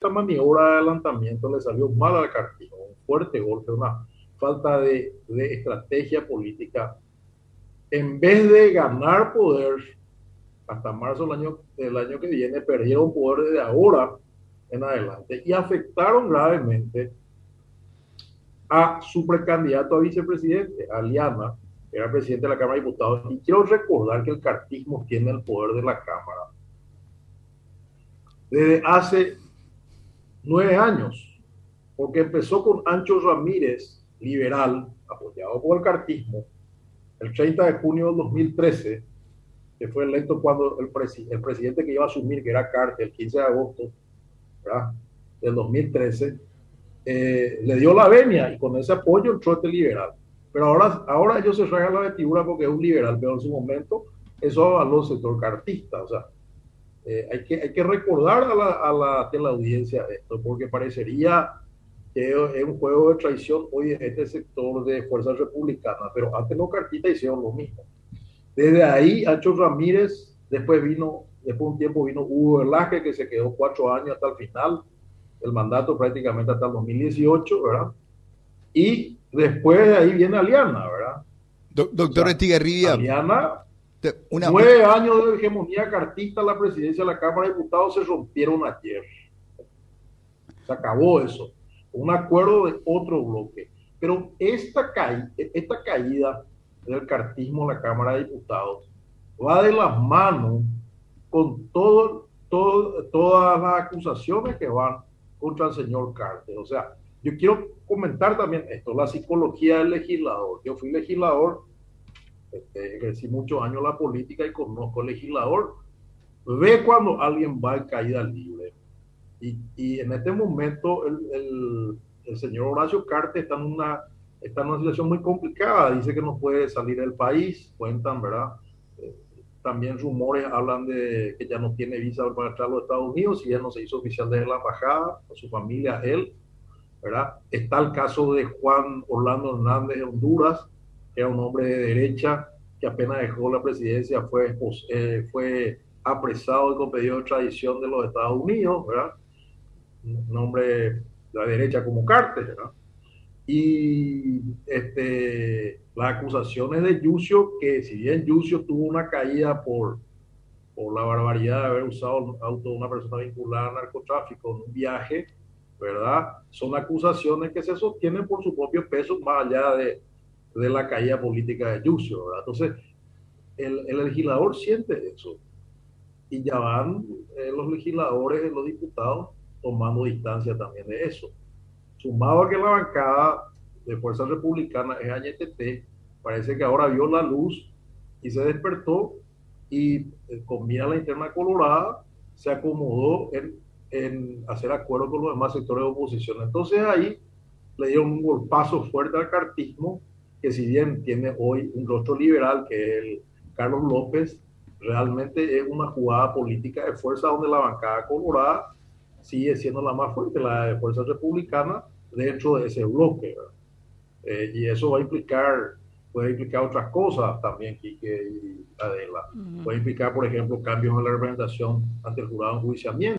esta maniobra de adelantamiento le salió mal al cartismo, un fuerte golpe, una falta de, de estrategia política. En vez de ganar poder hasta marzo del año, del año que viene, perdieron poder desde ahora en adelante y afectaron gravemente a su precandidato a vicepresidente, a Liana, que era presidente de la Cámara de Diputados. Y quiero recordar que el cartismo tiene el poder de la Cámara desde hace nueve años, porque empezó con Ancho Ramírez, liberal, apoyado por el cartismo, el 30 de junio del 2013, que fue electo cuando el, el presidente que iba a asumir, que era Carter, el 15 de agosto ¿verdad? del 2013, eh, le dio la venia y con ese apoyo entró este liberal. Pero ahora, ahora ellos se regan la vestidura porque es un liberal, pero en su momento eso avaló el sector cartista. O sea, eh, hay, que, hay que recordar a la, a la teleaudiencia esto, porque parecería que es un juego de traición hoy en este sector de fuerzas republicanas, pero antes los cartistas hicieron lo mismo. Desde ahí, Ancho Ramírez, después vino, después de un tiempo vino Hugo Velázquez, que se quedó cuatro años hasta el final del mandato, prácticamente hasta el 2018, ¿verdad? Y después de ahí viene Aliana, ¿verdad? doctor Estigarribia. Aliana, una... nueve años de hegemonía cartista la presidencia de la Cámara de Diputados se rompieron ayer. Se acabó eso. Un acuerdo de otro bloque. Pero esta, ca... esta caída del cartismo en la Cámara de Diputados va de las manos con todo, todo, todas las acusaciones que van contra el señor Carter. O sea, yo quiero comentar también esto, la psicología del legislador. Yo fui legislador, este, ejercí muchos años la política y conozco al legislador. Ve cuando alguien va en caída libre. Y, y en este momento el, el, señor Horacio Carter está en una está en una situación muy complicada. Dice que no puede salir del país, cuentan, ¿verdad? Eh, también rumores hablan de que ya no tiene visa para entrar a los Estados Unidos y ya no se hizo oficial desde la embajada, a su familia, él, ¿verdad? Está el caso de Juan Orlando Hernández de Honduras, era un hombre de derecha que apenas dejó la presidencia, fue, eh, fue apresado con pedido de extradición de los Estados Unidos, ¿verdad? Un hombre de la derecha como Carter, ¿verdad? y este, las acusaciones de Yucio, que si bien Yucio tuvo una caída por, por la barbaridad de haber usado el auto de una persona vinculada al narcotráfico en un viaje, ¿verdad? Son acusaciones que se sostienen por su propio peso más allá de, de la caída política de Yucio, ¿verdad? Entonces, el, el legislador siente eso. Y ya van eh, los legisladores, los diputados, tomando distancia también de eso sumado a que la bancada de Fuerza Republicana es AñTT, parece que ahora vio la luz y se despertó y eh, con mira la interna colorada se acomodó en, en, hacer acuerdo con los demás sectores de oposición. Entonces ahí le dieron un golpazo fuerte al cartismo, que si bien tiene hoy un rostro liberal, que es el Carlos López, realmente es una jugada política de fuerza donde la bancada colorada sigue siendo la más fuerte, la de Fuerza Republicana, dentro de ese bloque. Eh, y eso va a implicar, puede implicar otras cosas también, Quique y Adela. Puede implicar, por ejemplo, cambios en la representación ante el jurado en juiciamiento.